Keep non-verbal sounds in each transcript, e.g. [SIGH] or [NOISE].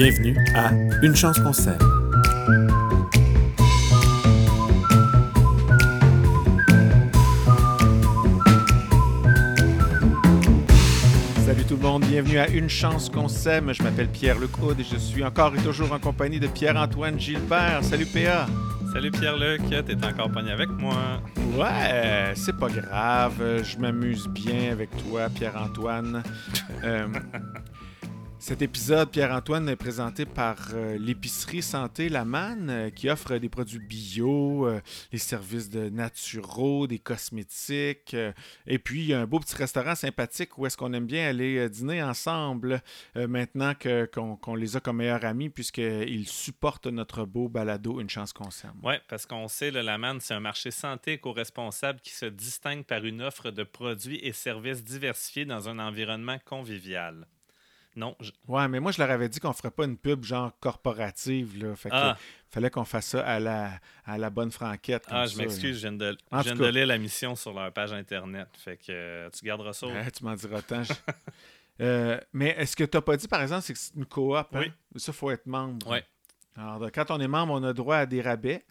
Bienvenue à Une chance qu'on s'aime. Salut tout le monde, bienvenue à Une chance qu'on s'aime. Je m'appelle Pierre Lecaude et je suis encore et toujours en compagnie de Pierre-Antoine Gilbert. Salut PA. Salut Pierre-Luc, t'es encore pogné avec moi. Ouais, c'est pas grave, je m'amuse bien avec toi, Pierre-Antoine. Euh, cet épisode, Pierre-Antoine, est présenté par euh, l'épicerie Santé La Manne, euh, qui offre des produits bio, euh, les services de naturaux, des cosmétiques. euh, et puis, il y a un beau petit restaurant sympathique où est-ce qu'on aime bien aller euh, dîner ensemble euh, maintenant qu'on les a comme meilleurs amis, puisqu'ils supportent notre beau balado Une chance qu'on s'aime. Ouais, parce qu'on sait, le la c'est un marché santé éco-responsable qui se distingue par une offre de produits et services diversifiés dans un environnement convivial. Non, je- Ouais, mais moi, je leur avais dit qu'on ferait pas une pub genre corporative. Là. Fait que Ah. fallait qu'on fasse ça à la, à la bonne franquette. comme ah, je m'excuse, je viens de, je viens de lire la mission sur leur page Internet. Fait que euh, tu garderas ça. Ouais, tu m'en diras tant. je- [LAUGHS] Euh, mais est-ce que tu n'as pas dit, par exemple, c'est que c'est une coop? Hein? Oui. Ça, il faut être membre. Ouais. Alors, quand on est membre, on a droit à des rabais.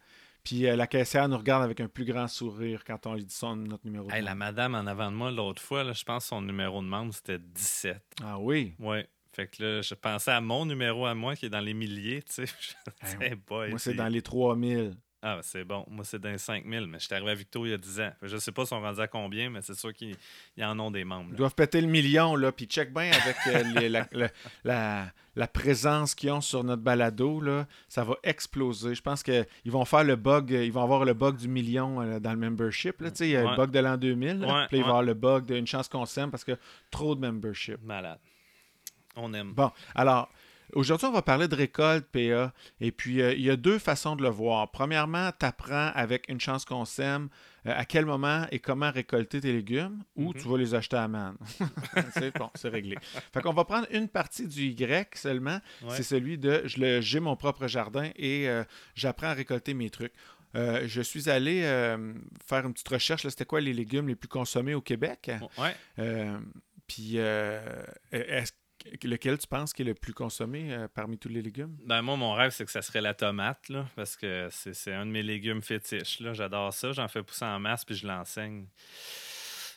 Puis euh, la caissière nous regarde avec un plus grand sourire quand on lui dit son, notre numéro de Hey, la madame en avant de moi, l'autre fois, là, je pense que son numéro de membre, c'était 17. Ah oui? Ouais. Fait que là, je pensais à mon numéro à moi qui est dans les milliers, tu sais. [LAUGHS] Hey, boy, Moi, c'est dans les 3000. Ah, ben, c'est bon. Moi, c'est dans les 5000, mais je suis arrivé à Victo il y a 10 ans. Je sais pas si on rendus à combien, mais c'est sûr qu'ils ils en ont des membres. Ils doivent péter le million, là. Puis check bien avec euh, les- la, la- la- la présence qu'ils ont sur notre balado, là. Ça va exploser. Je pense qu'ils vont faire le bug, ils vont avoir le bug du million euh, dans le membership, là. Tu sais, il y a le bug de l'an 2000. là. Ouais, Puis il va avoir le bug d'une chance qu'on s'aime parce que trop de membership. Malade. On aime. Bon, alors, aujourd'hui, on va parler de récolte, PA. Et puis, euh, il y a deux façons de le voir. Premièrement, tu apprends avec une chance qu'on s'aime euh, à quel moment et comment récolter tes légumes ou Mhm. tu vas les acheter à man. c'est [LAUGHS] bon, c'est réglé. Fait qu'on va prendre une partie du Y seulement. Ouais. C'est celui de j'ai mon propre jardin et euh, j'apprends à récolter mes trucs. Euh, je suis allé euh, faire une petite recherche. C'était quoi les légumes les plus consommés au Québec? Ouais. Euh, puis, est-ce que- lequel tu penses qui est le plus consommé euh, parmi tous les légumes? Ben, moi, mon rêve, c'est que ça serait la tomate, là, parce que c'est un de mes légumes fétiches. là. J'adore ça. J'en fais pousser en masse, puis je l'enseigne.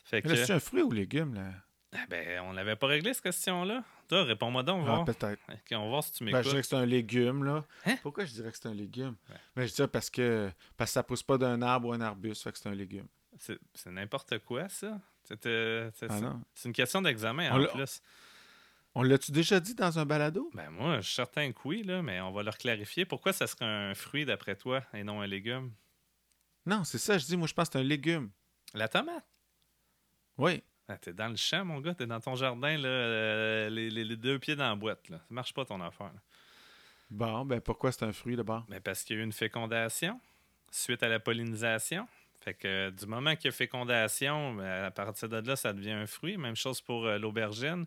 Fait que, C'est un fruit ou légume, là? Ah, ben, on n'avait pas réglé cette question-là. Toi, réponds-moi donc, Ah, peut-être. On va voir si tu Ben, m'écoutes. je dirais que c'est un légume, là. Hein? Pourquoi je dirais que c'est un légume? Ouais. Ben, je dis ça parce que, parce que ça pousse pas d'un arbre ou un arbuste, fait que c'est un légume. C'est n'importe quoi, ça. C'est euh, Ah c'est- une question d'examen, en plus. On l'a-tu déjà dit dans un balado? Ben moi, je suis certain que oui, là, mais on va leur clarifier. Pourquoi ça serait un fruit d'après toi et non un légume? Non, c'est ça, je dis, moi, je pense que c'est un légume. La tomate? Oui. Ah, t'es dans le champ, mon gars. T'es dans ton jardin, là, euh, les, les- les deux pieds dans la boîte. Là. Ça marche pas ton affaire. là. Bon, ben, pourquoi c'est un fruit, d'abord? Ben, parce qu'il y a eu une fécondation suite à la pollinisation. Fait que euh, du moment qu'il y a fécondation, ben, à partir de là, ça devient un fruit. Même chose pour euh, l'aubergine,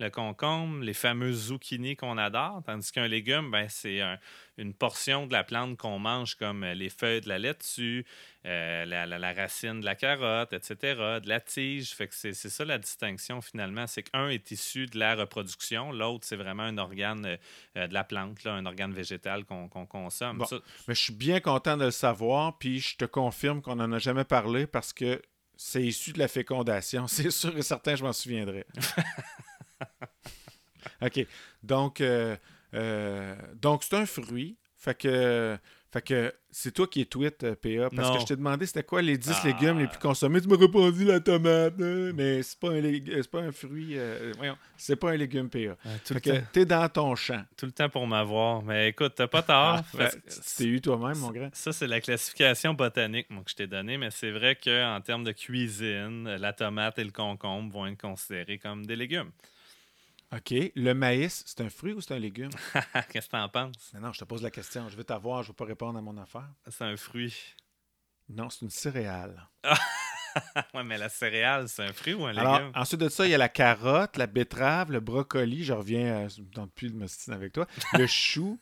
le concombre, les fameuses zucchini qu'on adore. Tandis qu'un légume, ben, c'est un- une portion de la plante qu'on mange, comme euh, les feuilles de la laitue, euh, la, la- la racine de la carotte, etc., de la tige. Fait que c'est c'est ça la distinction finalement. C'est qu'un est issu de la reproduction, l'autre, c'est vraiment un organe euh, euh, de la plante, là, un organe végétal qu'on qu'on consomme. Bon. Ça- Mais je suis bien content de le savoir, puis je te confirme qu'on n'en a jamais parlé parce que c'est issu de la fécondation. [LAUGHS] C'est sûr et certain, je m'en souviendrai. [LAUGHS] [LAUGHS] OK. Donc, euh, euh, donc c'est un fruit. Fait que, fait que c'est toi qui es tweet, euh, PA, parce Non. que je t'ai demandé c'était quoi les 10 Ah. légumes les plus consommés. Tu m'as répondu la tomate, hein, mais c'est pas un, lég- pas un fruit. euh, voyons, c'est pas un légume, PA. Euh, tout, Fait que t'es dans ton champ. tout le temps pour m'avoir. Mais écoute, t'as pas tort. Ah, parce que tu t'es eu toi-même, mon grand. Ça, c'est la classification botanique moi, que je t'ai donnée, mais c'est vrai qu'en termes de cuisine, la tomate et le concombre vont être considérés comme des légumes. OK. Le maïs, c'est un fruit ou c'est un légume? [LAUGHS] Qu'est-ce que t'en penses? Non, je te pose la question. Je veux t'avoir, je ne veux pas répondre à mon affaire. C'est un fruit. Non, c'est une céréale. [LAUGHS] ouais, mais la céréale, c'est un fruit ou un Alors, légume? ensuite de ça, il y a la carotte, la betterave, le brocoli. Je reviens euh, dans plus de mostine avec toi. [LAUGHS] Le chou,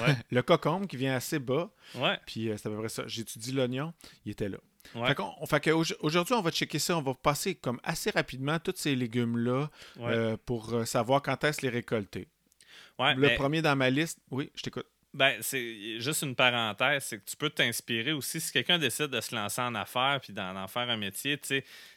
Ouais. le cocombe qui vient assez bas. Ouais, Puis euh, c'est à peu près ça. J'étudie l'oignon, il était là. Ouais, Fait qu'on- fait que auj- aujourd'hui, on va checker ça. On va passer comme assez rapidement tous ces légumes-là ouais. euh, pour euh, savoir quand est-ce les récolter. Ouais, le mais- premier dans ma liste, oui, je t'écoute. Ben, c'est juste une parenthèse, c'est que tu peux t'inspirer aussi. Si quelqu'un décide de se lancer en affaires puis d'en en faire un métier,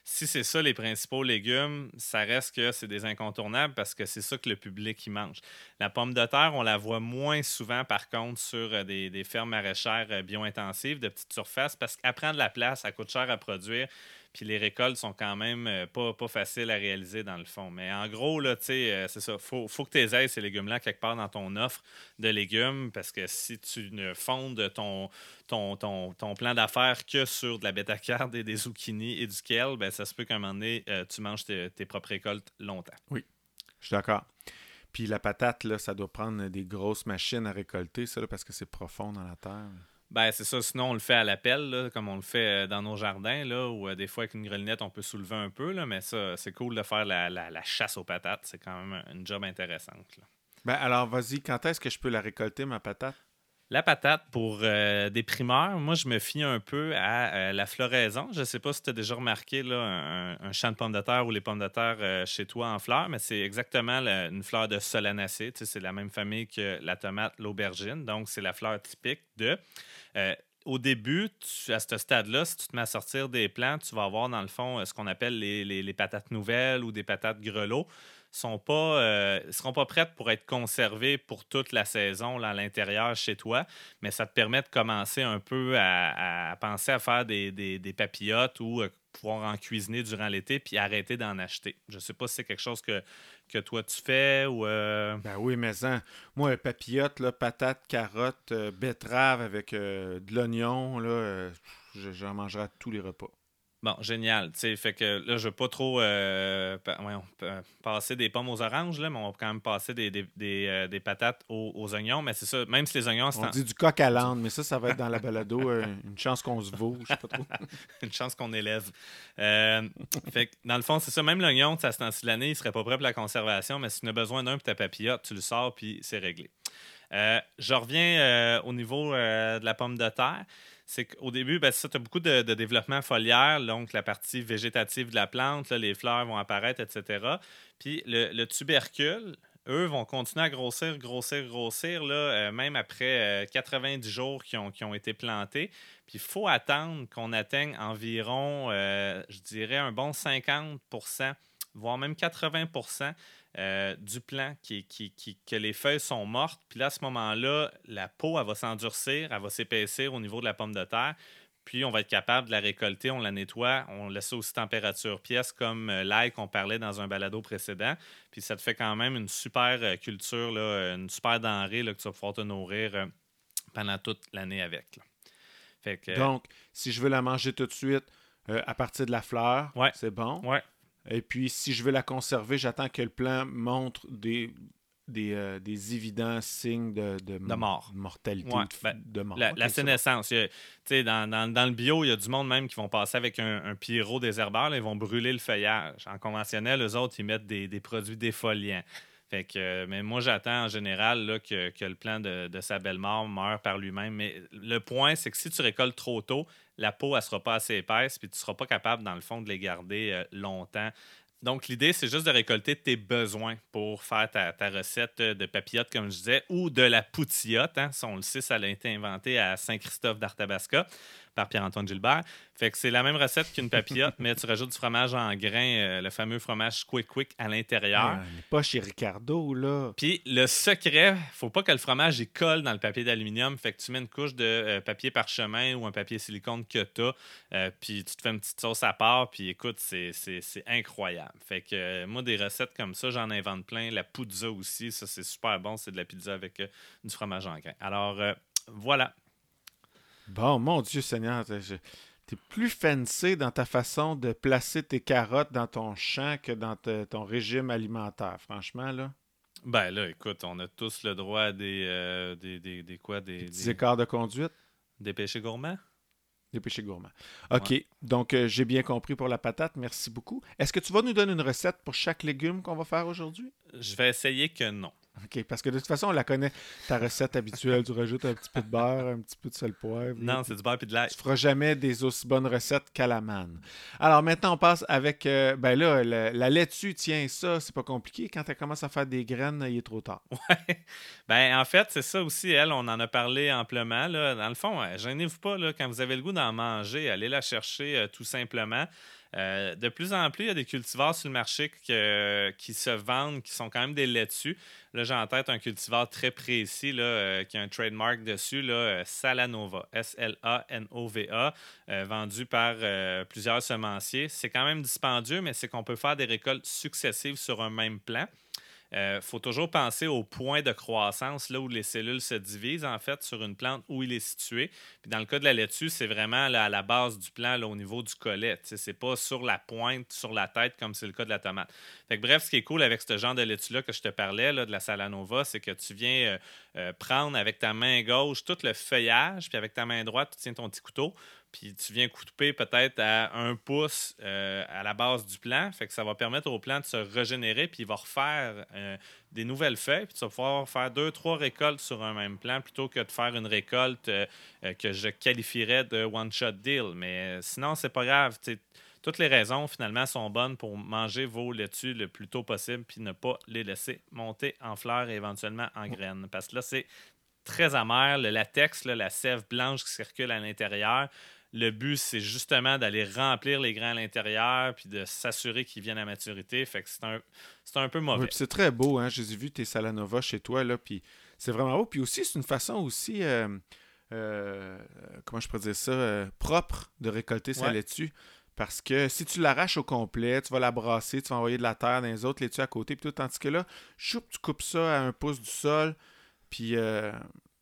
si c'est ça les principaux légumes, ça reste que c'est des incontournables parce que c'est ça que le public y mange. La pomme de terre, on la voit moins souvent, par contre, sur euh, des, des fermes maraîchères euh, bio-intensives de petites surfaces parce qu'elle prend de la place, ça coûte cher à produire. Puis les récoltes sont quand même euh, pas, pas faciles à réaliser dans le fond. Mais en gros, là, euh, c'est ça. Faut, faut que tu aies ces légumes-là quelque part dans ton offre de légumes parce que si tu ne fondes ton, ton, ton, ton plan d'affaires que sur de la bêta-carde et des zucchini et du kale, ben, ça se peut qu'à un moment donné, euh, tu manges tes, tes propres récoltes longtemps. Je suis d'accord. Puis la patate, là, ça doit prendre des grosses machines à récolter, ça, parce que c'est profond dans la terre. Ben, c'est ça. Sinon, on le fait à l'appel, comme on le fait euh, dans nos jardins, là, où euh, des fois, avec une grelinette, on peut soulever un peu. Là, mais ça, c'est cool de faire la, la- chasse aux patates. C'est quand même une job intéressante. Ben alors, vas-y, quand est-ce que je peux la récolter, ma patate? La patate, pour euh, des primeurs, moi, je me fie un peu à euh, la floraison. Je ne sais pas si tu as déjà remarqué un, champ de pommes de terre ou les pommes de terre euh, chez toi en fleurs, mais c'est exactement une fleur de solanacée. C'est la même famille que la tomate, l'aubergine. Donc, c'est la fleur typique de. Au début, à ce stade-là, si tu te mets à sortir des plants, tu vas avoir dans le fond ce qu'on appelle les patates nouvelles ou des patates grelots sont pas euh, seront pas prêtes pour être conservées pour toute la saison à l'intérieur chez toi, mais ça te permet de commencer un peu à, penser à faire des, des, papillotes ou euh, pouvoir en cuisiner durant l'été puis arrêter d'en acheter. Je sais pas si c'est quelque chose que, toi tu fais ou euh, Ben oui, mais en, moi, papillote, là, patate, carotte, euh, betterave avec de l'oignon, j'en mangerai tous les repas. Bon, génial. Fait que là, je veux pas trop euh, pa- passer des pommes aux oranges, là, mais on va quand même passer des, des, des, euh, des patates aux, aux oignons. Mais c'est ça, même si les oignons, On en- dit du coq à l'âne, mais ça, ça va être dans la balado. euh, une chance qu'on se vaut, je sais pas trop. [LAUGHS] une chance qu'on élève. Fait que, dans le fond, c'est ça. Même l'oignon, à ce temps-ci de l'année, il serait pas prêt pour la conservation, mais si tu as besoin d'un pour ta papillote, tu le sors, puis c'est réglé. Je reviens au niveau de la pomme de terre. C'est qu'au début, ben, ça, tu as beaucoup de, développement foliaire, donc la partie végétative de la plante, les fleurs vont apparaître, etc. Puis le, le tubercule, eux, vont continuer à grossir, grossir, grossir, là, euh, même après euh, 90 jours qui ont, qui ont été plantés. Puis il faut attendre qu'on atteigne environ, euh, je dirais, un bon 50% voire même 80 euh, du plant qui, qui- qui- que les feuilles sont mortes. Puis là, à ce moment-là, la peau, elle va s'endurcir, elle va s'épaissir au niveau de la pomme de terre. Puis on va être capable de la récolter, on la nettoie, on laisse aussi température pièce comme euh, l'ail qu'on parlait dans un balado précédent. Puis ça te fait quand même une super euh, culture, là, une super denrée là, que tu vas pouvoir te nourrir pendant toute l'année avec. là. Fait que, Donc, si je veux la manger tout de suite euh, à partir de la fleur, Ouais. c'est bon? ouais, Et puis, si je veux la conserver, j'attends que le plant montre des, des, euh, des évidents signes de, de, De mort. mortalité Ouais, ben, de mort. La, sénescence. dans- dans le bio, il y a du monde même qui vont passer avec un, un pyro désherbeur. là, ils vont brûler le feuillage. En conventionnel, eux autres, ils mettent des, des produits défoliants. Fait que, euh, mais moi, j'attends en général là, que, le plant de, sa belle mort meure par lui-même. Mais le point, c'est que si tu récoltes trop tôt, la peau, elle sera pas assez épaisse, puis tu seras pas capable, dans le fond, de les garder euh, longtemps. Donc, l'idée, c'est juste de récolter tes besoins pour faire ta, recette de papillote, comme je disais, ou de la poutillote. Hein. Ça, on le sait, ça a été inventé à Saint-Christophe d'Arthabasca par Pierre-Antoine Gilbert. Fait que c'est la même recette qu'une papillote, [LAUGHS] mais tu rajoutes du fromage en grains, euh, le fameux fromage Quick Quick à l'intérieur. Ah, pas chez Ricardo, là. Puis le secret, faut pas que le fromage il colle dans le papier d'aluminium. Fait que tu mets une couche de euh, papier parchemin ou un papier silicone que tu as. puis tu te fais une petite sauce à part. Puis écoute, c'est, incroyable. Fait que euh, moi, des recettes comme ça, j'en invente plein. La pizza aussi, ça c'est super bon. C'est de la pizza avec euh, du fromage en grains. Alors euh, voilà. Bon, mon Dieu Seigneur, t'es je- t'es plus fancy dans ta façon de placer tes carottes dans ton champ que dans te- ton régime alimentaire, franchement, là. Ben là, écoute, on a tous le droit à des, euh, des, des, des quoi, des, des, écarts de conduite, des péchés gourmands? des péchés gourmands. OK, donc euh, j'ai bien compris pour la patate, merci beaucoup. Est-ce que tu vas nous donner une recette pour chaque légume qu'on va faire aujourd'hui? Je vais essayer que non. OK, parce que de toute façon, on la connaît, ta recette habituelle. Tu rajoutes un petit peu de beurre, un petit peu de sel poivre. Non, c'est du beurre et de l'ail. Tu feras jamais des aussi bonnes recettes qu'à la manne. Alors maintenant, on passe avec. euh, ben là, le- la laitue, tiens, ça, c'est pas compliqué. Quand elle commence à faire des graines, il est trop tard. [LAUGHS] Ouais. Ben, en fait, c'est ça aussi, elle, on en a parlé amplement. Là. Dans le fond, euh, gênez-vous pas, là, quand vous avez le goût d'en manger, allez la chercher euh, tout simplement. Euh, de plus en plus, il y a des cultivars sur le marché qui se vendent, qui sont quand même des laitues. Là, j'ai en tête un cultivar très précis là, euh, qui a un trademark dessus, là, euh, Salanova, S-L-A-N-O-V-A, vendu par plusieurs semenciers. C'est quand même dispendieux, mais c'est qu'on peut faire des récoltes successives sur un même plan. Il faut toujours penser au point de croissance, là où les cellules se divisent, en fait, sur une plante où il est situé. Puis dans le cas de la laitue, c'est vraiment là, à la base du plant, là, au niveau du collet. C'est pas sur la pointe, sur la tête, comme c'est le cas de la tomate. Fait que bref, ce qui est cool avec ce genre de laitue-là que je te parlais, là, de la Salanova, c'est que tu viens euh, euh, prendre avec ta main gauche tout le feuillage, puis avec ta main droite, tu tiens ton petit couteau, puis tu viens couper peut-être à un pouce euh, à la base du plant. Fait que ça va permettre au plant de se régénérer, puis il va refaire euh, des nouvelles feuilles, puis tu vas pouvoir faire deux, trois récoltes sur un même plant plutôt que de faire une récolte euh, que je qualifierais de one-shot deal. Mais sinon, c'est pas grave. toutes les raisons, finalement, sont bonnes pour manger vos laitues le plus tôt possible, puis ne pas les laisser monter en fleurs et éventuellement en graines. Parce que là, c'est très amer. Le latex, la sève blanche qui circule à l'intérieur, le but, c'est justement d'aller remplir les grains à l'intérieur puis de s'assurer qu'ils viennent à maturité. Fait que c'est un, c'est un peu mauvais. Oui, c'est très beau, hein. J'ai vu tes Salanova chez toi, là, puis c'est vraiment beau. Puis aussi, c'est une façon aussi, euh, euh, comment je pourrais dire ça, euh, propre de récolter sa Ouais. laitue. Parce que si tu l'arraches au complet, tu vas la brasser, tu vas envoyer de la terre dans les autres laitues à côté, puis tout, tandis que là, choup, tu coupes ça à un pouce du sol, puis,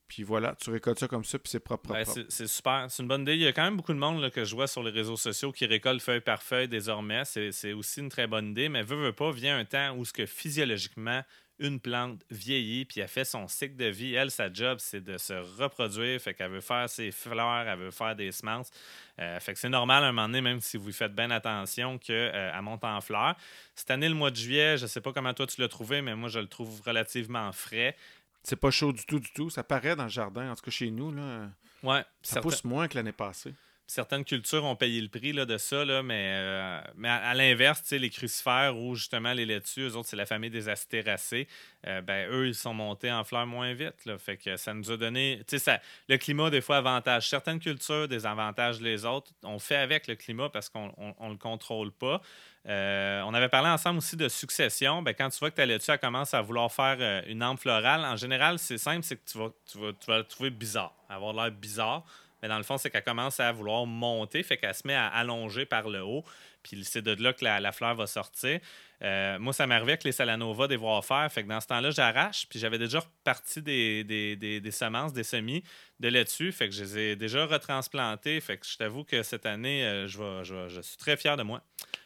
puis voilà, tu récoltes ça comme ça, puis c'est propre, propre, Ben, propre. c'est super. C'est une bonne idée. Il y a quand même beaucoup de monde là, que je vois sur les réseaux sociaux qui récolte feuille par feuille désormais. C'est aussi une très bonne idée. Mais veut, veut pas, vient un temps où ce que physiologiquement, une plante vieillit puis elle fait son cycle de vie. Elle, sa job, c'est de se reproduire. Fait qu'elle veut faire ses fleurs, elle veut faire des semences. Euh, fait que c'est normal à un moment donné, même si vous faites bien attention, qu'elle monte en fleurs. Cette année, le mois de juillet, je sais pas comment toi tu l'as trouvé, mais moi, je le trouve relativement frais. C'est pas chaud du tout, du tout. Ça paraît dans le jardin, en tout cas chez nous, là. Ouais, Ça certain- pousse moins que l'année passée. Certaines cultures ont payé le prix là, de ça, euh, mais à, l'inverse, les crucifères ou justement les laitues, eux autres, c'est la famille des astéracées, euh, ben, eux, ils sont montés en fleurs moins vite. Fait que ça nous a donné. Ça- le climat, des fois, avantage certaines cultures, désavantage les autres. On fait avec le climat parce qu'on ne le contrôle pas. Euh, on avait parlé ensemble aussi de succession. Ben, quand tu vois que ta laitue commence à vouloir faire une ampe florale, en général, c'est simple, c'est que tu vas, tu, tu vas trouver bizarre, avoir l'air bizarre. Mais dans le fond, c'est qu'elle commence à vouloir monter, fait qu'elle se met à allonger par le haut. Puis c'est de là que la, fleur va sortir. Euh, moi, ça m'arrivait avec les Salanova des voir faire. Fait que dans ce temps-là, j'arrache. Puis j'avais déjà reparti des, des, des, semences, des semis de laitue. Fait que je les ai déjà retransplantés. Fait que je t'avoue que cette année, euh, je, je suis très fier de moi.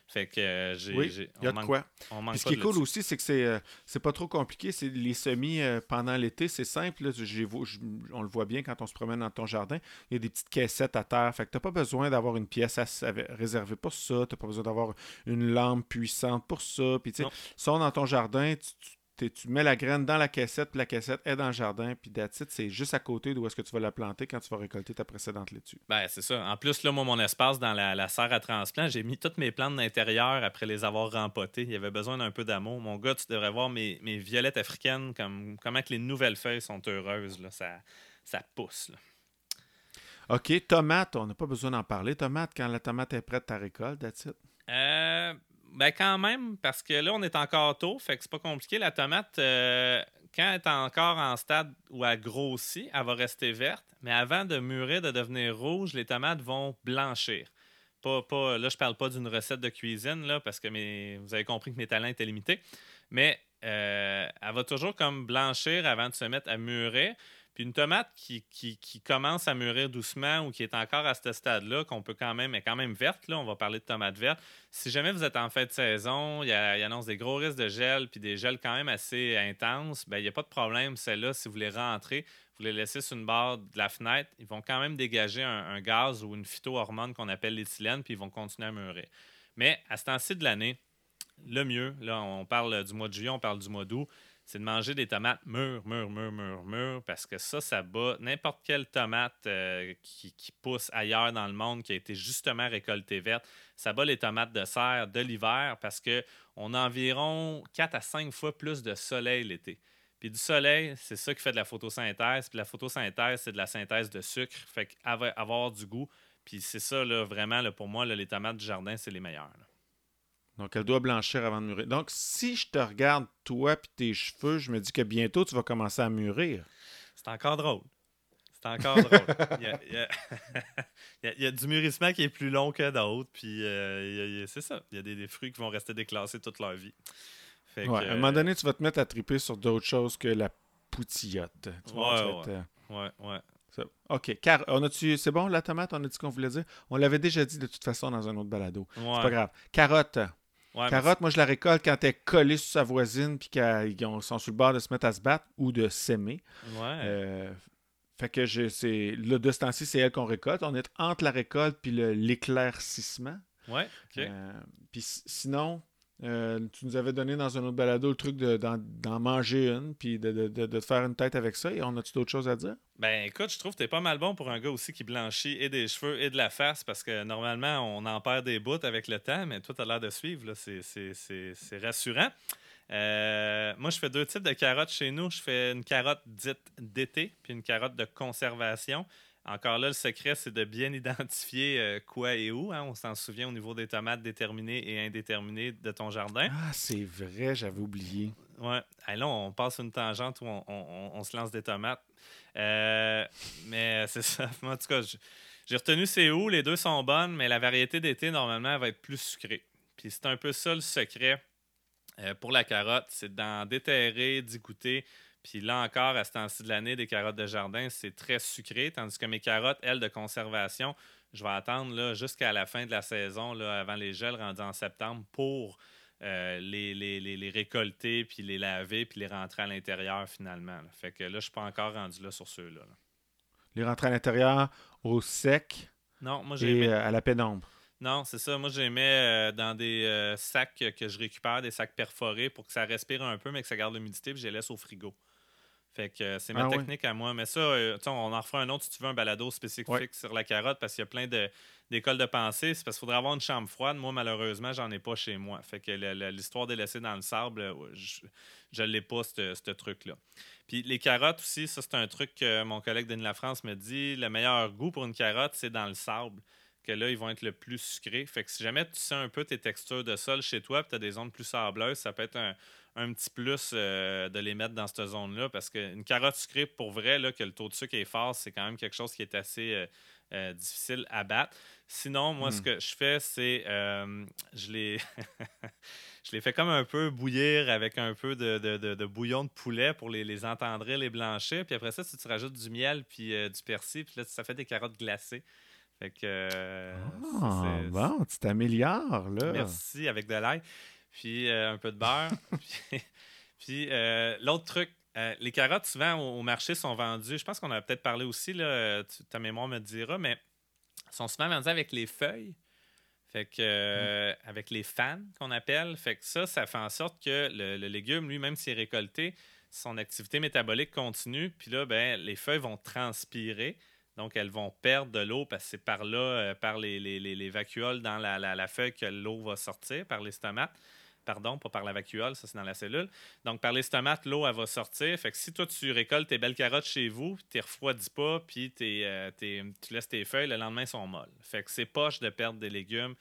Fait que euh, j'ai. Oui, il y a de manque- quoi. Puis ce qui est cool aussi, c'est que c'est euh, c'est pas trop compliqué. C'est les semis euh, pendant l'été, c'est simple. là. J'ai on le voit bien quand on se promène dans ton jardin. Il y a des petites caissettes à terre. Fait que t'as pas besoin d'avoir une pièce à- réservée pour ça. T'as pas besoin d'avoir une lampe puissante pour ça. Puis tu sais, sont dans ton jardin, tu, tu mets la graine dans la caissette, puis la caissette est dans le jardin, puis it, c'est juste à côté d'où est-ce que tu vas la planter quand tu vas récolter ta précédente laitue. Ben, c'est ça. En plus, là, moi, mon espace dans la, la serre à transplant, j'ai mis toutes mes plantes d'intérieur après les avoir rempotées. Il y avait besoin d'un peu d'amour. Mon gars, tu devrais voir mes, mes violettes africaines, comme, comment que les nouvelles feuilles sont heureuses. Là. Ça, ça pousse. là. OK, tomate, on n'a pas besoin d'en parler. Tomate, quand la tomate est prête, ta récolte, it. Euh, ben quand même, parce que là, on est encore tôt, fait que c'est pas compliqué. La tomate, euh, quand elle est encore en stade où elle grossit, elle va rester verte, mais avant de mûrir, de devenir rouge, les tomates vont blanchir. Pas, pas, là, je parle pas d'une recette de cuisine, là, parce que vous avez compris que mes talents étaient limités, mais euh, elle va toujours comme blanchir avant de se mettre à mûrir. Puis une tomate qui, commence à mûrir doucement ou qui est encore à ce stade-là, qu'on peut quand même, est quand même verte, là, on va parler de tomate verte. Si jamais vous êtes en fin de saison, il, y annonce des gros risques de gel, puis des gels quand même assez intenses, ben, il n'y a pas de problème. Celles-là, si vous les rentrez, vous les laissez sur une barre de la fenêtre, ils vont quand même dégager un, un gaz ou une phytohormone qu'on appelle l'éthylène, puis ils vont continuer à mûrir. Mais à ce temps-ci de l'année, le mieux, là, on parle du mois de juillet, on parle du mois d'août, c'est de manger des tomates mûres, mûres, mûres, mûres, mûres, parce que ça, ça bat n'importe quelle tomate euh, qui, pousse ailleurs dans le monde, qui a été justement récoltée verte. Ça bat les tomates de serre de l'hiver parce qu'on a environ 4 à 5 fois plus de soleil l'été. Puis du soleil, c'est ça qui fait de la photosynthèse. Puis la photosynthèse, c'est de la synthèse de sucre. Fait avoir du goût. Puis c'est ça, là, vraiment, pour moi, les tomates du jardin, c'est les meilleures. Donc, elle doit blanchir avant de mûrir. Donc, si je te regarde, toi et tes cheveux, je me dis que bientôt, tu vas commencer à mûrir. C'est encore drôle. C'est encore drôle. il, y a, du mûrissement qui est plus long que d'autres. Puis, euh, c'est ça. Il y a des, fruits qui vont rester déclassés toute leur vie. à un moment donné, tu vas te mettre à triper sur d'autres choses que la poutillotte. ouais, ouais, ouais. OK. Car on a-tu. C'est bon, la tomate, on a dit qu'on voulait dire? On l'avait déjà dit de toute façon dans un autre balado. C'est pas grave. Carotte. Carotte, moi, je la récolte quand elle est collée sur sa voisine puis qu'ils sont sur le bord de se mettre à se battre ou de s'aimer. Ouais. Euh, fait que c'est le de ce temps-ci, c'est elle qu'on récolte. On est entre la récolte puis l'éclaircissement. Ouais, OK. Euh, puis sinon, euh, tu nous avais donné dans un autre balado le truc d'en manger une, puis de, de, faire une tête avec ça. Et on a-tu d'autres choses à dire? Ben écoute, je trouve que t'es pas mal bon pour un gars aussi qui blanchit et des cheveux et de la face, parce que normalement, on en perd des bouts avec le temps, mais toi, tu as l'air de suivre. C'est rassurant. Euh, moi, je fais deux types de carottes chez nous. Je fais une carotte dite d'été, puis une carotte de conservation. Encore là, le secret, c'est de bien [LAUGHS] identifier euh, quoi et où. Hein. On s'en souvient au niveau des tomates déterminées et indéterminées de ton jardin. Ah, c'est vrai, j'avais oublié. Ouais. là, on passe une tangente où on, se lance des tomates. Euh, mais c'est ça. [LAUGHS] en tout cas, j'ai retenu c'est où. Les deux sont bonnes, mais la variété d'été, normalement, va être plus sucrée. Puis c'est un peu ça le secret euh, pour la carotte. C'est d'en déterrer, d'y goûter puis là encore, à ce temps-ci de l'année, des carottes de jardin, c'est très sucré, tandis que mes carottes, elles, de conservation, je vais attendre jusqu'à la fin de la saison, là, avant les gels rendus en septembre, pour euh, les, les, récolter, puis les laver, puis les rentrer à l'intérieur finalement. Fait que là, je ne suis pas encore rendu là sur ceux-là. Les rentrer à l'intérieur au sec? Non, moi, et euh, à la pénombre? Non, c'est ça. Moi, j'ai mis euh, dans des sacs que je récupère, des sacs perforés pour que ça respire un peu, mais que ça garde l'humidité, puis je les laisse au frigo. Fait que euh, c'est ma ah technique à moi. Mais ça, euh, on en refera un autre si tu veux un balado spécifique sur la carotte parce qu'il y a plein d'écoles de, pensée. C'est parce qu'il faudrait avoir une chambre froide. Moi, malheureusement, j'en ai pas chez moi. Fait que l'histoire des laissés dans le sable, euh, je ne l'ai pas, ce truc-là. Puis les carottes aussi, ça, c'est un truc que mon collègue Denis Lafrance me dit. Le meilleur goût pour une carotte, c'est dans le sable. Que là, ils vont être le plus sucrés. Fait que si jamais tu sens un peu tes textures de sol chez toi, puis tu as des zones plus sableuses, ça peut être un, un petit plus euh, de les mettre dans cette zone-là parce qu'une carotte sucrée, pour vrai, là, que le taux de sucre est fort, c'est quand même quelque chose qui est assez euh, euh, difficile à battre. Sinon, moi, ce hmm. que je fais, c'est je les [LAUGHS] je les fais comme un peu bouillir avec un peu de, bouillon de poulet pour les, les entendrir, les blanchir. Puis après ça, si tu rajoutes du miel puis du persil, puis là, ça fait des carottes glacées. Fait que. Ah, bon, tu t'améliores, là. Merci, avec de l'ail puis euh, un peu de beurre. [LAUGHS] puis, euh, l'autre truc, euh, les carottes, souvent, au, marché, sont vendues. Je pense qu'on a peut-être parlé aussi, là, ta mémoire me dira, mais sont souvent vendues avec les feuilles. Fait que, mm. avec les fans qu'on appelle. Fait que ça, ça fait en sorte que le, légume, lui, même s'il est récolté, son activité métabolique continue. Puis là, ben, les feuilles vont transpirer. Donc, elles vont perdre de l'eau parce que c'est par là, par les, les, vacuoles dans la, la feuille que l'eau va sortir, par les stomates pardon, pas par la vacuole, ça c'est dans la cellule. Donc par les stomates, l'eau elle va sortir. Fait que si toi tu récoltes tes belles carottes chez vous, tu ne refroidis pas, puis euh, tu laisses tes feuilles, le lendemain sont molles. Fait que c'est poche de perdre des légumes.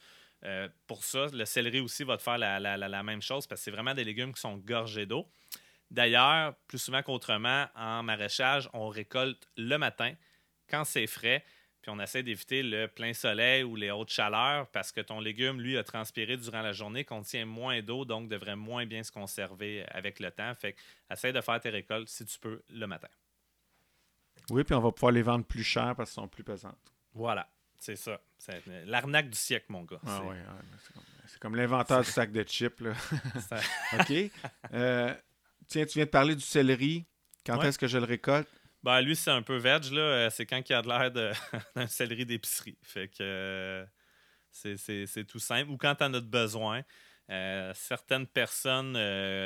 Euh, pour ça, le céleri aussi va te faire la, même chose parce que c'est vraiment des légumes qui sont gorgés d'eau. D'ailleurs, plus souvent qu'autrement, en maraîchage, on récolte le matin quand c'est frais puis on essaie d'éviter le plein soleil ou les hautes chaleurs parce que ton légume, lui, a transpiré durant la journée, contient moins d'eau, donc devrait moins bien se conserver avec le temps. Fait que essaie de faire tes récoltes si tu peux le matin. Oui, puis on va pouvoir les vendre plus cher parce qu'elles sont plus pesantes. Voilà, c'est ça. C'est l'arnaque du siècle, mon gars. Ah oui, c'est comme, l'inventeur du sac de chips. Là. [LAUGHS] [LAUGHS] OK. Euh, tiens, tu viens de parler du céleri. Quand est-ce que je le récolte? Ben, lui, c'est un peu veg, là. Euh, c'est quand il a de l'air [LAUGHS] d'un céleri d'épicerie. Fait que euh, c'est tout simple. Ou quand tu en as besoin. certaines personnes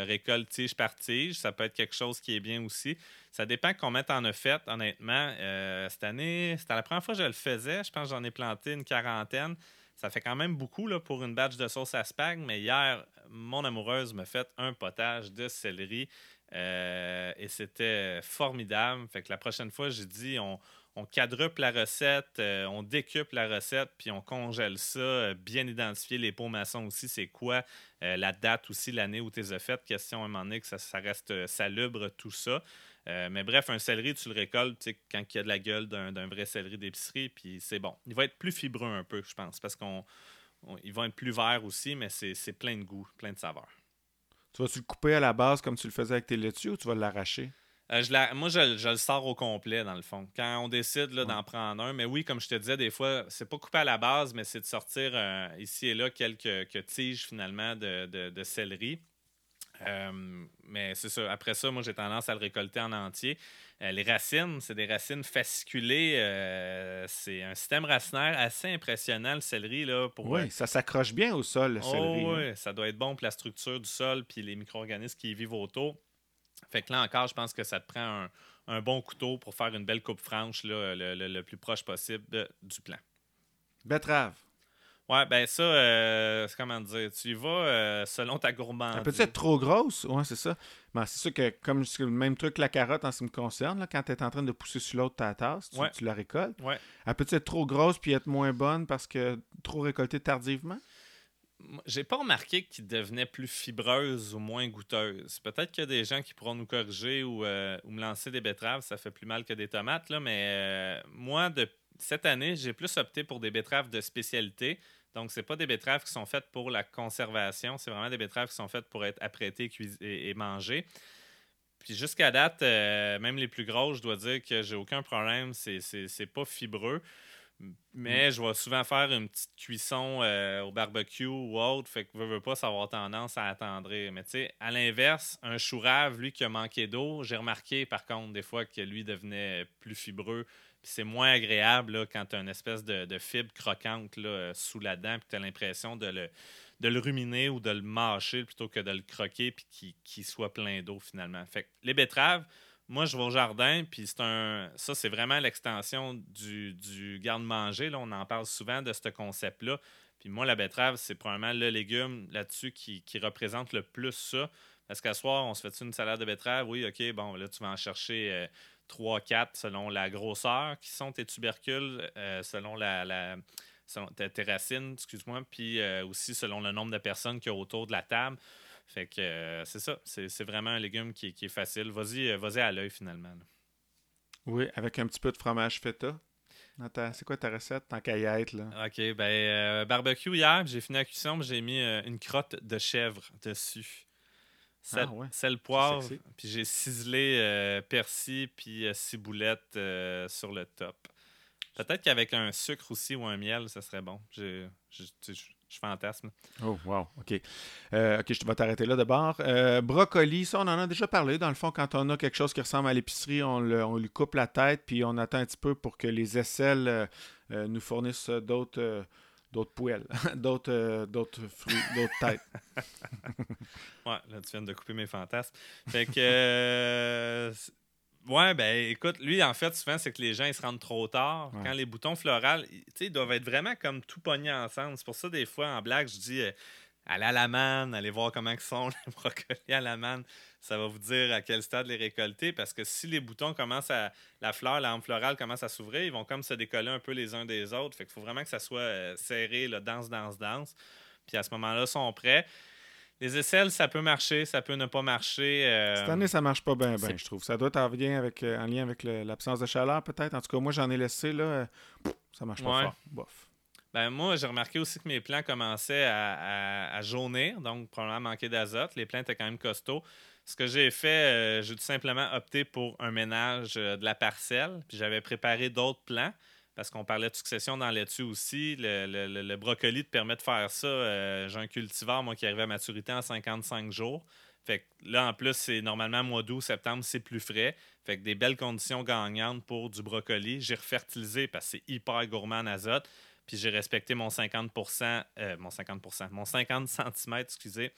récoltent tige par tige. Ça peut être quelque chose qui est bien aussi. Ça dépend combien tu en as fait, honnêtement. cette année, c'était la première fois que je le faisais. Je pense que j'en ai planté une quarantaine. Ça fait quand même beaucoup là, pour une batch de sauce à spag, mais hier, mon amoureuse m'a fait un potage de céleri euh, et c'était formidable. Fait que la prochaine fois, j'ai dit on, quadruple la recette, euh, on décuple la recette, puis on congèle ça. Euh, bien identifier les pots maçons aussi, c'est quoi la date aussi, l'année où tu les as faites. Question à un moment donné que ça reste salubre, tout ça. Euh, mais bref, un céleri, tu le récoltes quand il y a de la gueule d'un vrai céleri d'épicerie, puis c'est bon. Il va être plus fibreux un peu, je pense, parce qu'on il va être plus vert aussi, mais c'est plein de goût, plein de saveurs. Tu vas-tu le couper à la base comme tu le faisais avec tes laitues ou tu vas l'arracher? Euh, je moi, je, le sors au complet, dans le fond. Quand on décide d'en prendre un, mais oui, comme je te disais, des fois, c'est pas coupé à la base, mais c'est de sortir euh, ici et là quelques, tiges finalement de céleri. Euh, mais c'est ça. Après ça, moi, j'ai tendance à le récolter en entier. Euh, les racines, c'est des racines fasciculées. Euh, c'est un système racinaire assez impressionnant, le céleri. Là, pour, oui, ça s'accroche bien au sol, le céleri. Oh, oui, ça doit être bon pour la structure du sol puis les micro-organismes qui y vivent autour. Fait que là encore, je pense que ça te prend un, bon couteau pour faire une belle coupe franche là, le, plus proche possible du plant. Betterave. Ouais, ben ça, euh, comment dire, tu y vas euh, selon ta gourmandise. Elle peut être trop grosse? Ouais, c'est ça. Ben, c'est sûr que, comme c'est le même truc que la carotte en ce qui me concerne, là, quand tu es en train de pousser sur l'autre ta tasse, tu, la récoltes. Ouais. Elle peut être trop grosse puis être moins bonne parce que trop récoltée tardivement? J'ai pas remarqué qu'il devenait plus fibreuse ou moins goûteuse. Peut-être qu'il y a des gens qui pourront nous corriger ou, euh, ou, me lancer des betteraves, ça fait plus mal que des tomates, là, mais moi, de, cette année, j'ai plus opté pour des betteraves de spécialité donc, ce pas des betteraves qui sont faites pour la conservation, c'est vraiment des betteraves qui sont faites pour être apprêtées et, mangées. Puis jusqu'à date, euh, même les plus grosses, je dois dire que j'ai aucun problème, c'est pas fibreux. Mais mm. je vais souvent faire une petite cuisson euh, au barbecue ou autre, fait que je veux pas, ça avoir tendance à attendrir. Mais tu sais, à l'inverse, un chou rave, lui qui a manqué d'eau, j'ai remarqué par contre des fois que lui devenait plus fibreux c'est moins agréable quand tu as une espèce de, fibre croquante là, sous la dent, puis tu as l'impression de le, ruminer ou de le mâcher plutôt que de le croquer puis qu'il soit plein d'eau finalement. Les betteraves, moi je vais au jardin, puis c'est un. Ça, c'est vraiment l'extension du, du garde-manger. On en parle souvent de ce concept-là. Puis moi, la betterave, c'est probablement le légume là-dessus qui, représente le plus ça. Parce qu'à soir, on se fait une salade de betterave? Oui, OK, bon, là, tu vas en chercher. Euh, 3, 4 selon la grosseur qui sont tes tubercules, euh, selon la, tes racines, excuse-moi, puis euh, aussi selon le nombre de personnes qu'il y a autour de la table. Fait que euh, c'est ça, c'est vraiment un légume qui, est facile. Vas-y vas à l'œil finalement. Oui, avec un petit peu de fromage feta. C'est quoi ta recette, ta caillette? Là? OK, ben, barbecue hier, j'ai fini la cuisson, j'ai mis une crotte de chèvre dessus. Sel, ah sel poivre, puis j'ai ciselé euh, persil puis euh, ciboulette euh, sur le top. Peut-être qu'avec un sucre aussi ou un miel, ça serait bon. Je, je, fantasme. Oh, wow, OK. OK, je vais t'arrêter là d'abord. brocoli, ça, on en a déjà parlé. Dans le fond, quand on a quelque chose qui ressemble à l'épicerie, on, on, lui coupe la tête, puis on attend un petit peu pour que les aisselles nous fournissent d'autres d'autres poêles, [LAUGHS] d'autres, euh, d'autres fruits, d'autres têtes. [LAUGHS] ouais, là, tu viens de couper mes fantasmes. Fait que. Euh, ouais, ben écoute, lui, en fait, souvent, c'est que les gens, ils se rendent trop tard. Quand les boutons florales, tu sais, ils doivent être vraiment comme tout pognés ensemble. C'est pour ça, des fois, en blague, je dis. Euh, allez à la manne, allez voir comment ils sont [LAUGHS] les brocolis à la manne ça va vous dire à quel stade les récolter parce que si les boutons commencent à. La fleur, la florale commence à s'ouvrir, ils vont comme se décoller un peu les uns des autres. Fait qu'il faut vraiment que ça soit euh, serré, là, danse, danse, danse. Puis à ce moment-là, ils sont prêts. Les aisselles, ça peut marcher, ça peut ne pas marcher. Euh, Cette année, ça marche pas bien, je trouve. Ça doit être en lien avec, euh, en lien avec l'absence de chaleur, peut-être. En tout cas, moi, j'en ai laissé, là. ça marche pas fort. Bof. Ben, moi, j'ai remarqué aussi que mes plants commençaient à, jaunir, donc probablement manquer d'azote. Les plants étaient quand même costauds. Ce que j'ai fait, euh, j'ai tout simplement opté pour un ménage euh, de la parcelle. Puis j'avais préparé d'autres plants parce qu'on parlait de succession dans là-dessus aussi. Le, brocoli te permet de faire ça. Euh, j'ai un cultivar, moi, qui arrivait à maturité en 55 jours. Fait que là, en plus, c'est normalement mois d'août, septembre, c'est plus frais. Fait que des belles conditions gagnantes pour du brocoli. J'ai refertilisé parce que c'est hyper gourmand en azote. Puis j'ai respecté mon 50 euh, mon 50 mon 50 cm, excusez,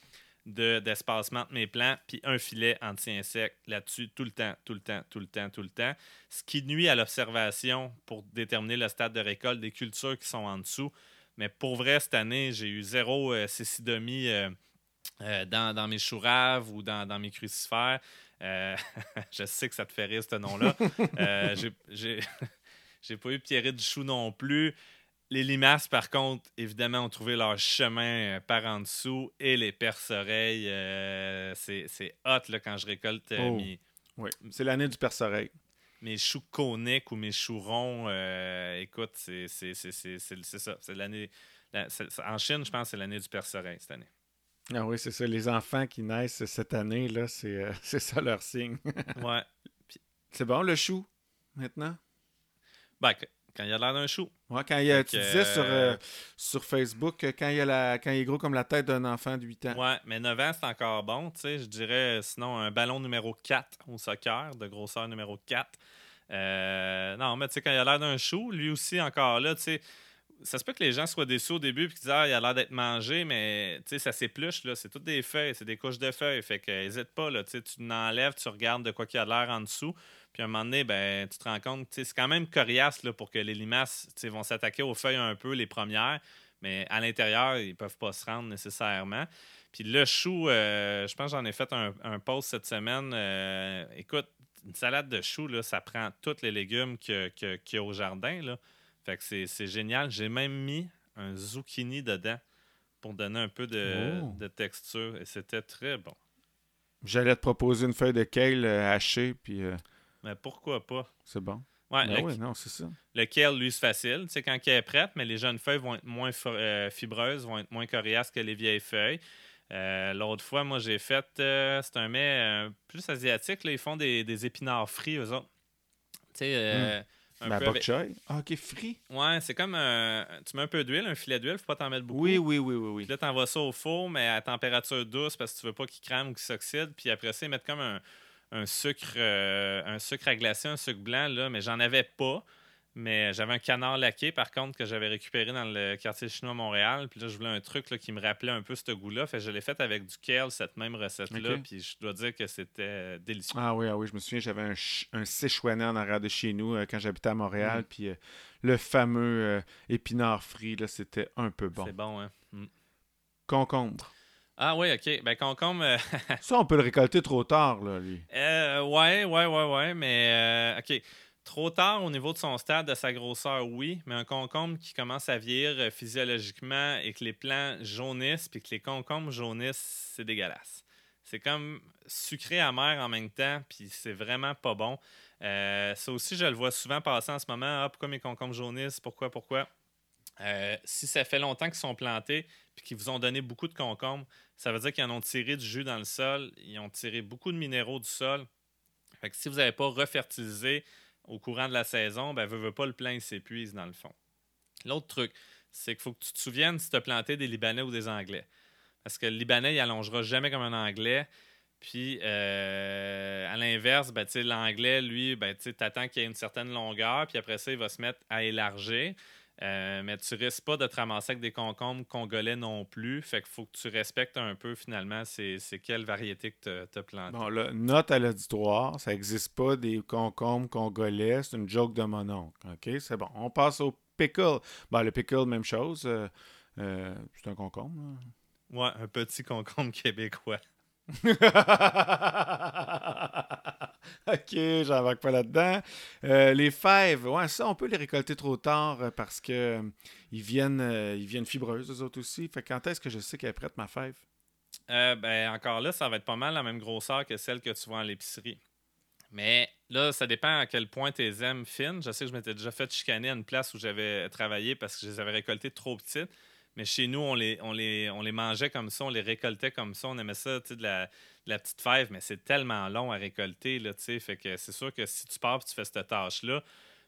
d'espacement de, mes plants, puis un filet anti-insecte là-dessus tout le temps, tout le temps, tout le temps, tout le temps. Ce qui nuit à l'observation pour déterminer le stade de récolte des cultures qui sont en dessous. Mais pour vrai, cette année, j'ai eu zéro euh, cécidomie euh, euh, dans, mes choux raves ou dans, mes crucifères. [LAUGHS] je sais que ça te fait rire, ce nom-là. [LAUGHS] j'ai pas eu Pierre du chou non plus. Les limaces, par contre, évidemment, ont trouvé leur chemin euh, par en dessous et les perce-oreilles, euh, c'est hot là, quand je récolte euh, oh. mes. Oui, c'est l'année du perce-oreille. Mes choux coniques ou mes choux ronds, écoute, c'est ça. C'est l'année. En Chine, je pense que c'est l'année du perce-oreille cette année. Ah oui, c'est ça. Les enfants qui naissent cette année, là, c'est [LAUGHS] ça leur signe. [LAUGHS] ouais. C'est bon le chou, maintenant? Ben, quand il a l'air d'un chou. Ouais, quand il a, tu disais sur, euh, sur Facebook, euh, quand il, a la, quand il est gros comme la tête d'un enfant de 8 ans. Ouais, mais 9 ans, c'est encore bon. Tu sais, je dirais sinon un ballon numéro 4 au soccer, de grosseur numéro 4. Euh, non, mais tu sais, quand il a l'air d'un chou, lui aussi, encore là, tu sais, ça se peut que les gens soient déçus au début et qu'ils disent Ah, il a l'air d'être mangé, mais ça s'épluche, là. C'est toutes des feuilles, c'est des couches de feuilles. Fait que n'hésite pas, là. Tu l'enlèves, tu regardes de quoi qu'il a l'air en dessous. Puis à un moment donné, ben, tu te rends compte, c'est quand même coriace là, pour que les limaces vont s'attaquer aux feuilles un peu, les premières, mais à l'intérieur, ils ne peuvent pas se rendre nécessairement. Puis le chou, euh, je pense que j'en ai fait un, un, post cette semaine. Euh, écoute, une salade de chou, là, ça prend tous les légumes qu'il y, a au jardin. Là. Fait que c'est génial. J'ai même mis un zucchini dedans pour donner un peu de, oh. de texture. Et c'était très bon. J'allais te proposer une feuille de kale euh, hachée, puis mais pourquoi pas? C'est bon. Ouais, ben oui, non, c'est ça. Le kale, lui, c'est facile. C'est quand il est prêt, mais les jeunes feuilles vont être moins euh, fibreuses, vont être moins coriaces que les vieilles feuilles. Euh, l'autre fois, moi, j'ai fait. Euh, c'est un mets plus asiatique. Là, ils font des, des, épinards frits, eux autres. Tu sais. Hmm. Un peu avec... Ah, ok, frit. Ouais, c'est comme tu mets un peu d'huile, un filet d'huile, faut pas t'en mettre beaucoup. Oui, oui, oui, oui. oui. Puis là, t'envoies ça au four, mais à température douce parce que tu veux pas qu'il crame ou qu'il s'oxyde. Puis après ça, ils mettent comme un, un sucre, euh, un sucre à glacer, un sucre blanc, là, mais j'en avais pas. Mais j'avais un canard laqué, par contre, que j'avais récupéré dans le quartier chinois Montréal. Puis là, je voulais un truc qui me rappelait un peu ce goût-là. Fait je l'ai fait avec du kale, cette même recette-là. Puis je dois dire que c'était délicieux. Ah oui, ah oui, je me souviens, j'avais un, un Sichuanais en arrière de chez nous euh, quand j'habitais à Montréal. Mm. Puis euh, le fameux épinard frit, c'était un peu bon. C'est bon, hein? Mm. Concombre. Ah oui, OK. Ben, concombre. Euh, [LAUGHS] ça, on peut le récolter trop tard, là, lui. Euh, ouais, ouais, ouais, ouais. Mais, euh, OK. Trop tard au niveau de son stade, de sa grosseur, oui. Mais un concombre qui commence à vieillir euh, physiologiquement et que les plants jaunissent, puis que les concombres jaunissent, c'est dégueulasse. C'est comme sucré amer en même temps, puis c'est vraiment pas bon. ça aussi, je le vois souvent passer en ce moment. Ah, pourquoi mes concombres jaunissent? Pourquoi, pourquoi? si ça fait longtemps qu'ils sont plantés puis qu'ils vous ont donné beaucoup de concombres, ça veut dire qu'ils en ont tiré du jus dans le sol, ils ont tiré beaucoup de minéraux du sol. Fait que si vous n'avez pas refertilisé au courant de la saison, ben, veut, pas, le plein s'épuise dans le fond. L'autre truc, c'est qu'il faut que tu te souviennes si tu as planté des Libanais ou des Anglais. Parce que le Libanais, il allongera jamais comme un Anglais. Puis, euh, à l'inverse, ben, l'anglais, lui, ben, tu attends qu'il y ait une certaine longueur, puis après ça, il va se mettre à élargir. Euh, mais tu risques pas de te ramasser avec des concombres congolais non plus. Fait qu'il faut que tu respectes un peu finalement c'est, quelle variété que tu as plantée. Bon, là, note à l'auditoire, ça n'existe pas des concombres congolais, c'est une joke de mon oncle. OK, c'est bon. On passe au pickle. Ben, le pickle, même chose. Euh, euh, c'est un concombre. Ouais, un petit concombre [LAUGHS] québécois. [LAUGHS] OK, j'embarque pas là-dedans. Euh, les fèves, ouais, ça, on peut les récolter trop tard euh, parce que euh, ils viennent, ils viennent fibreuses, eux autres aussi. Fait quand est-ce que je sais qu'elle est prête, ma fève? ben, encore là, ça va être pas mal la même grosseur que celle que tu vois à l'épicerie. Mais là, ça dépend à quel point tu les aimes fines. Je sais que je m'étais déjà fait chicaner à une place où j'avais travaillé parce que je les avais récoltées trop petites. Mais chez nous, on les, on, les, on les mangeait comme ça, on les récoltait comme ça. On aimait ça, tu sais, de la, la petite fève, mais c'est tellement long à récolter, là, tu sais. Fait que c'est sûr que si tu pars et tu fais cette tâche-là,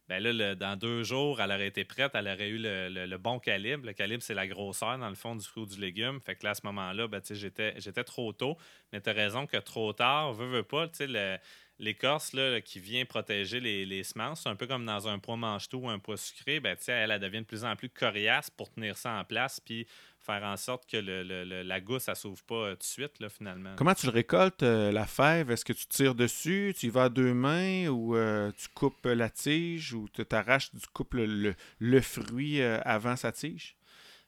ben là, dans deux jours, elle aurait été prête, elle aurait eu le, bon calibre. Le calibre, c'est la grosseur, dans le fond, du fruit ou du légume. Fait que là, à ce moment-là, ben, j'étais, j'étais trop tôt. Mais tu as raison que trop tard, veut, veut pas, tu sais, l'écorce là, qui vient protéger les, les semences, un peu comme dans un poids mange-tout ou un poids sucré, ben, elle, elle devient de plus en plus coriace pour tenir ça en place puis faire en sorte que le, le, la gousse, ça s'ouvre pas euh, tout de suite, finalement. Comment tu le récoltes, euh, la fève? Est-ce que tu tires dessus, tu y vas à deux mains ou euh, tu coupes la tige ou tu t'arraches, tu coupes le, le fruit avant sa tige?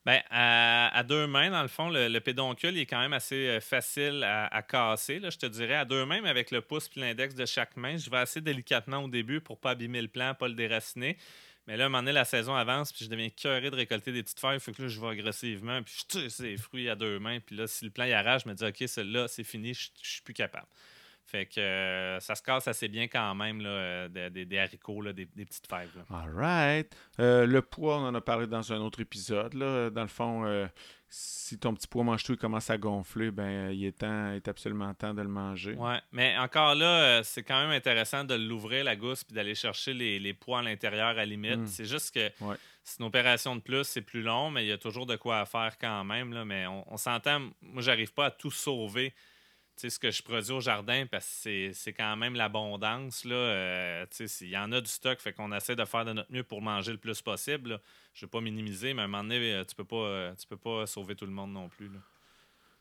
Bien, à, deux mains, dans le fond, le, pédoncule est quand même assez facile à, casser. Là, je te dirais à deux mains, mais avec le pouce et l'index de chaque main, je vais assez délicatement au début pour pas abîmer le plant, pas le déraciner. Mais là, à un moment donné, la saison avance, puis je deviens curé de récolter des petites feuilles. Fait que là, je vais agressivement, puis je tire ces fruits à deux mains. Puis là, si le plan y arrache, je me dis, OK, celle-là, c'est fini, je, je suis plus capable. Fait que euh, ça se casse assez bien quand même, là, euh, des, haricots, là, des, petites fèves. All right. Euh, le poids, on en a parlé dans un autre épisode. Là. Dans le fond, si ton petit poids mange tout commence à gonfler, ben il est temps, est absolument temps de le manger. Ouais, mais encore là, c'est quand même intéressant de l'ouvrir la gousse puis d'aller chercher les, poids à l'intérieur à la limite. Hmm. C'est juste que c'est une opération de plus, c'est plus long, mais il y a toujours de quoi faire quand même. Là, mais on, on s'entend, moi j'arrive pas à tout sauver ce que je produis au jardin parce que c'est quand même l'abondance. Euh, il y en a du stock, fait qu'on essaie de faire de notre mieux pour manger le plus possible. Je ne vais pas minimiser, mais à un moment donné, euh, tu peux pas, euh, tu peux pas sauver tout le monde non plus.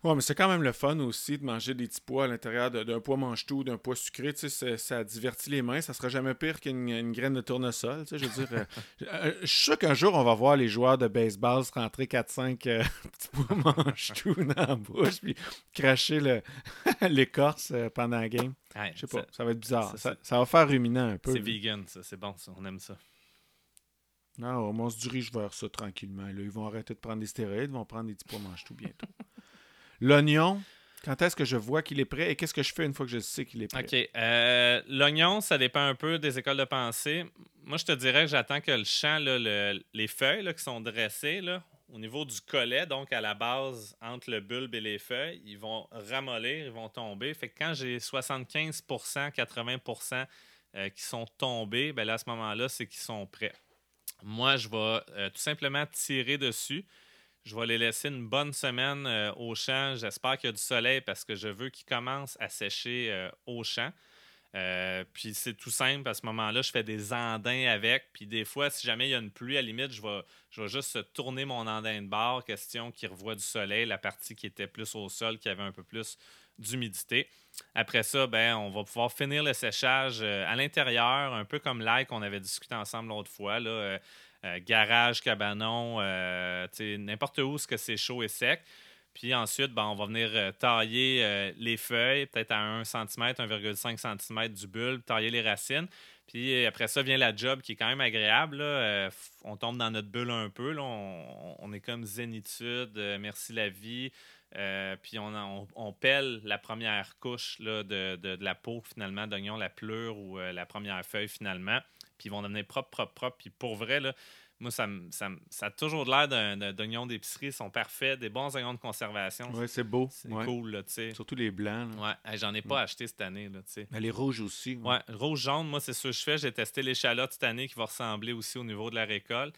Ouais, mais c'est quand même le fun aussi de manger des petits pois à l'intérieur d'un pois mange-tout, d'un pois sucré. Tu sais, ça divertit les mains. Ça sera jamais pire qu'une graine de tournesol. Tu sais, je veux dire, euh, [LAUGHS] euh, je suis sûr qu'un jour, on va voir les joueurs de baseball se rentrer 4-5 euh, [LAUGHS] petits pois mange-tout dans la bouche puis cracher [LAUGHS] l'écorce pendant la game. je sais pas, ça, va être bizarre. Ça, va faire ruminant un peu. C'est vegan, ça. C'est bon, ça. On aime ça. Non, on se dirige vers ça tranquillement. Là. Ils vont arrêter de prendre des stéroïdes, ils vont prendre des petits pois mange-tout bientôt. L'oignon, quand est-ce que je vois qu'il est prêt et qu'est-ce que je fais une fois que je sais qu'il est prêt? OK. Euh, l'oignon, ça dépend un peu des écoles de pensée. Moi, je te dirais que j'attends que le champ, les feuilles qui sont dressées au niveau du collet, donc à la base, entre le bulbe et les feuilles, ils vont ramollir, ils vont tomber. Fait que quand j'ai 75% 80% euh, qui sont tombés, ben là, à ce moment-là, c'est qu'ils sont prêts. Moi, je vais euh, tout simplement tirer dessus. Je vais les laisser une bonne semaine euh, au champ. J'espère qu'il y a du soleil parce que je veux qu'ils commencent à sécher euh, au champ. Euh, puis c'est tout simple, à ce moment-là, je fais des andins avec. Puis des fois, si jamais il y a une pluie, à la limite, je vais, je vais juste tourner mon andin de bord, question qu'il revoie du soleil, la partie qui était plus au sol, qui avait un peu plus d'humidité. Après ça, ben, on va pouvoir finir le séchage à l'intérieur, un peu comme l'ail qu'on avait discuté ensemble l'autre fois. Là, euh, garage, cabanon, euh, n'importe où ce que c'est chaud et sec. Puis ensuite, ben, on va venir euh, tailler les feuilles, peut-être à 1 cm, 1,5 cm du bulbe, tailler les racines. Puis après ça vient la job qui est quand même agréable. on tombe dans notre bulle un peu. On, est comme zénitude, merci la vie. puis on, on, pèle la première couche de, la peau finalement d'oignon, la pleure ou la première feuille finalement puis ils vont devenir propres, propres, propres. Puis pour vrai, là, moi, ça, ça, ça, a toujours l'air d'oignons d'épicerie. Ils sont parfaits, des bons oignons de conservation. Oui, c'est beau. C'est cool, là, tu sais. Surtout les blancs. Ouais, j'en ai pas acheté cette année, là, tu sais. Mais les rouges aussi. Ouais, rouge, jaune, moi, c'est ce que je fais. J'ai testé l'échalote cette année qui va ressembler aussi au niveau de la récolte.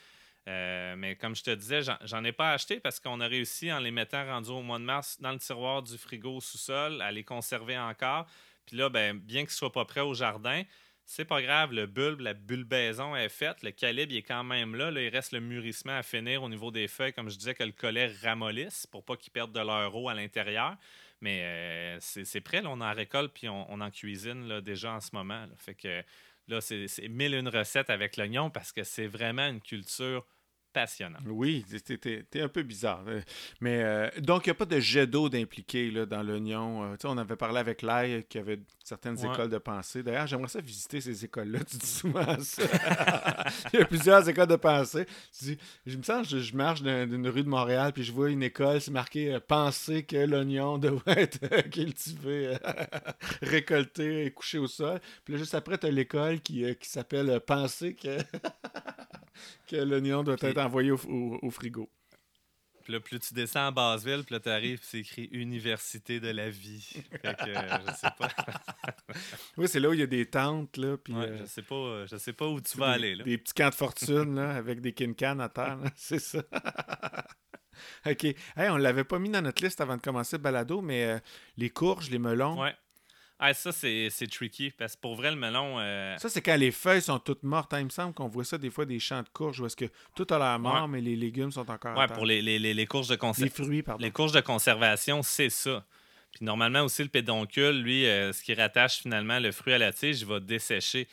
Euh, mais comme je te disais, j'en ai pas acheté parce qu'on a réussi, en les mettant rendus au mois de mars dans le tiroir du frigo au sous-sol, à les conserver encore. Puis là, ben, bien qu'ils ne soient pas prêts au jardin, c'est pas grave, le bulbe, la bulbaison est faite, le calibre est quand même là. Il reste le mûrissement à finir au niveau des feuilles, comme je disais, que le collet ramollisse pour pas qu'ils perdent de leur eau à l'intérieur. Mais euh, c'est prêt, on en récolte puis on, en cuisine déjà en ce moment. Fait que là, c'est mille une recettes avec l'oignon parce que c'est vraiment une culture passionnant. Oui, t'es un peu bizarre. Euh, mais euh, donc, il n'y a pas de jet d'eau d'impliqué dans l'oignon. Euh, on avait parlé avec l'ail qui avait certaines écoles de pensée. D'ailleurs, j'aimerais ça visiter ces écoles-là. Tu dis souvent ça. [LAUGHS] il y a plusieurs écoles de pensée. je me sens, je, je marche d'une rue de Montréal puis je vois une école, c'est marqué Penser que l'oignon [LAUGHS] devrait être cultivé, récolté et couché au sol. Puis là, juste après, tu as l'école qui, qui s'appelle Penser que [LAUGHS] que l'oignon doit être envoyé au, frigo. Puis là, plus tu descends à Basseville, puis là, tu arrives, c'est écrit Université de la vie. [LAUGHS] Fait que, euh, je sais pas. [LAUGHS] oui, c'est là où il y a des tentes, là. Puis, euh, je sais pas, euh, je sais pas où tu vas aller, là. Des petits camps de fortune, là, avec des kincanes à terre, c'est ça. OK. Hey, on l'avait pas mis dans notre liste avant de commencer le balado, mais les courges, les melons. Ouais. Ah, ça, c'est c'est tricky. Parce que pour vrai, le melon. euh, Ça, c'est quand les feuilles sont toutes mortes. hein. Il me semble qu'on voit ça des fois des champs de courges où est-ce que tout a l'air mort, Ouais. mais les légumes sont encore ouais, pour les, les, les, les courges de Les conservation. fruits, pardon. Les courges de conservation, c'est ça. Puis normalement aussi, le pédoncule, lui, euh, ce qui rattache finalement le fruit à la tige, il va dessécher.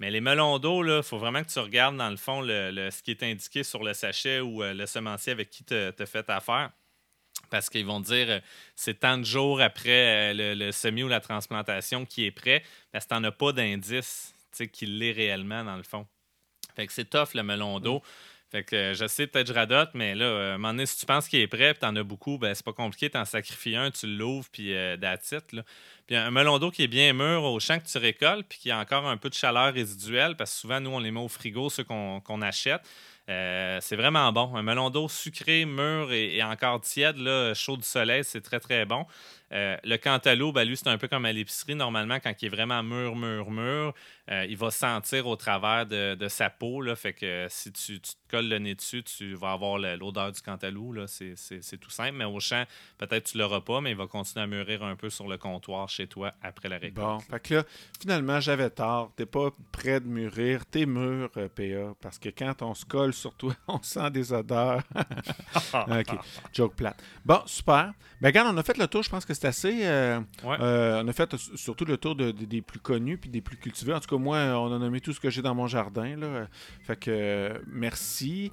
Mais les melons d'eau, il faut vraiment que tu regardes dans le fond le, le- ce qui est indiqué sur le sachet ou euh, le semencier avec qui tu as fait affaire. Parce qu'ils vont dire euh, c'est tant de jours après euh, le, le semis ou la transplantation qui est prêt, parce que tu n'en as pas d'indice tu sais, qu'il l'est réellement dans le fond. Fait que c'est tough le melon d'eau. Fait que euh, je sais, peut-être je radote, mais là, euh, à un moment donné, si tu penses qu'il est prêt et tu en as beaucoup, ben c'est pas compliqué, tu en sacrifies un, tu l'ouvres, puis euh, that's it, là. Puis un melon d'eau qui est bien mûr au champ que tu récoltes, puis qui a encore un peu de chaleur résiduelle, parce que souvent, nous, on les met au frigo, ceux qu'on achète. Euh, c'est vraiment bon. Un melon d'eau sucré, mûr et, encore tiède, là, chaud du soleil, c'est très, très bon. Euh, le cantaloupe, ben, lui, c'est un peu comme à l'épicerie. Normalement, quand il est vraiment mûr, mûr, mûr, euh, il va sentir au travers de, de sa peau. Là, fait que si tu, tu te colles le nez dessus, tu vas avoir l'odeur du cantaloupe. C'est tout simple. Mais au champ, peut-être tu l'auras pas, mais il va continuer à mûrir un peu sur le comptoir chez toi après la récolte. Bon, fait que là, finalement, j'avais tort. T'es pas prêt de mûrir. T'es mûr, euh, PA, parce que quand on se colle sur toi, [LAUGHS] on sent des odeurs. [LAUGHS] OK, joke plate. Bon, super. Ben, regarde, on a fait le tour, je pense que c'est assez. euh, Ouais. euh, on a fait surtout le tour de- de- des plus connus puis des plus cultivés. En tout cas, moi, on a nommé tout ce que j'ai dans mon jardin. Là. Fait que merci.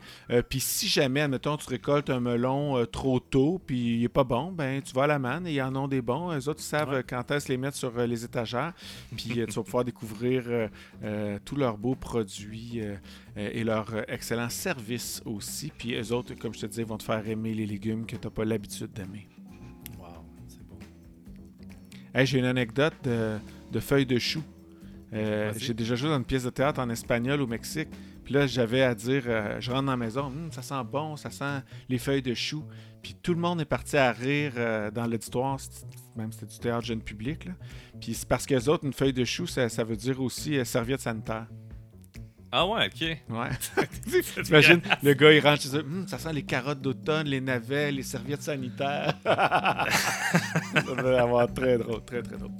Puis si jamais, admettons, tu récoltes un melon trop tôt puis il est pas bon, ben tu vas à la manne et ils en ont des bons. Les autres, ils savent Ouais. euh, les mettre sur euh, les étagères. Puis euh, tu vas pouvoir découvrir euh, tous leurs beaux produits et leurs excellents services aussi. Puis eux autres, comme je te disais, vont te faire aimer les légumes que tu n'as pas l'habitude d'aimer. Wow, c'est beau. Hey, j'ai une anecdote de, de feuilles de chou. Euh, Vas-y. j'ai déjà joué dans une pièce de théâtre en espagnol au Mexique. Puis là, j'avais à dire, euh, je rentre dans la maison, Hum, ça sent bon, ça sent les feuilles de chou. Puis tout le monde est parti à rire euh, dans l'auditoire, même c'était du théâtre jeune public. Là. Puis c'est parce que les autres, une feuille de chou, ça, ça veut dire aussi euh, serviette sanitaire. Ah ouais, OK. Ouais. [LAUGHS] T'imagines, le gars, il rentre chez eux, Hum, ça sent les carottes d'automne, les navets, les serviettes sanitaires. [LAUGHS] ça va avoir très drôle, très, très drôle.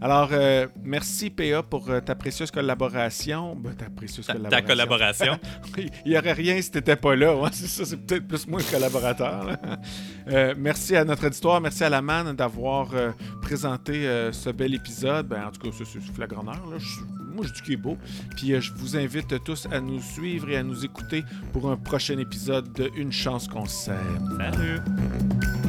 Alors, euh, merci PA pour euh, ta précieuse collaboration. Ben, ta précieuse Ta, collaboration. ta collaboration. [LAUGHS] Il n'y aurait rien si tu n'étais pas là. c'est ça, c'est peut-être plus moi le collaborateur. Euh, merci à notre auditoire, merci à la manne d'avoir euh, présenté ce bel épisode. Ben, en tout cas, ça, c'est flagrant là. Je- moi, je dis qu'il est beau. Puis je vous invite tous à nous suivre et à nous écouter pour un prochain épisode de Une chance qu'on s'aime. Salut.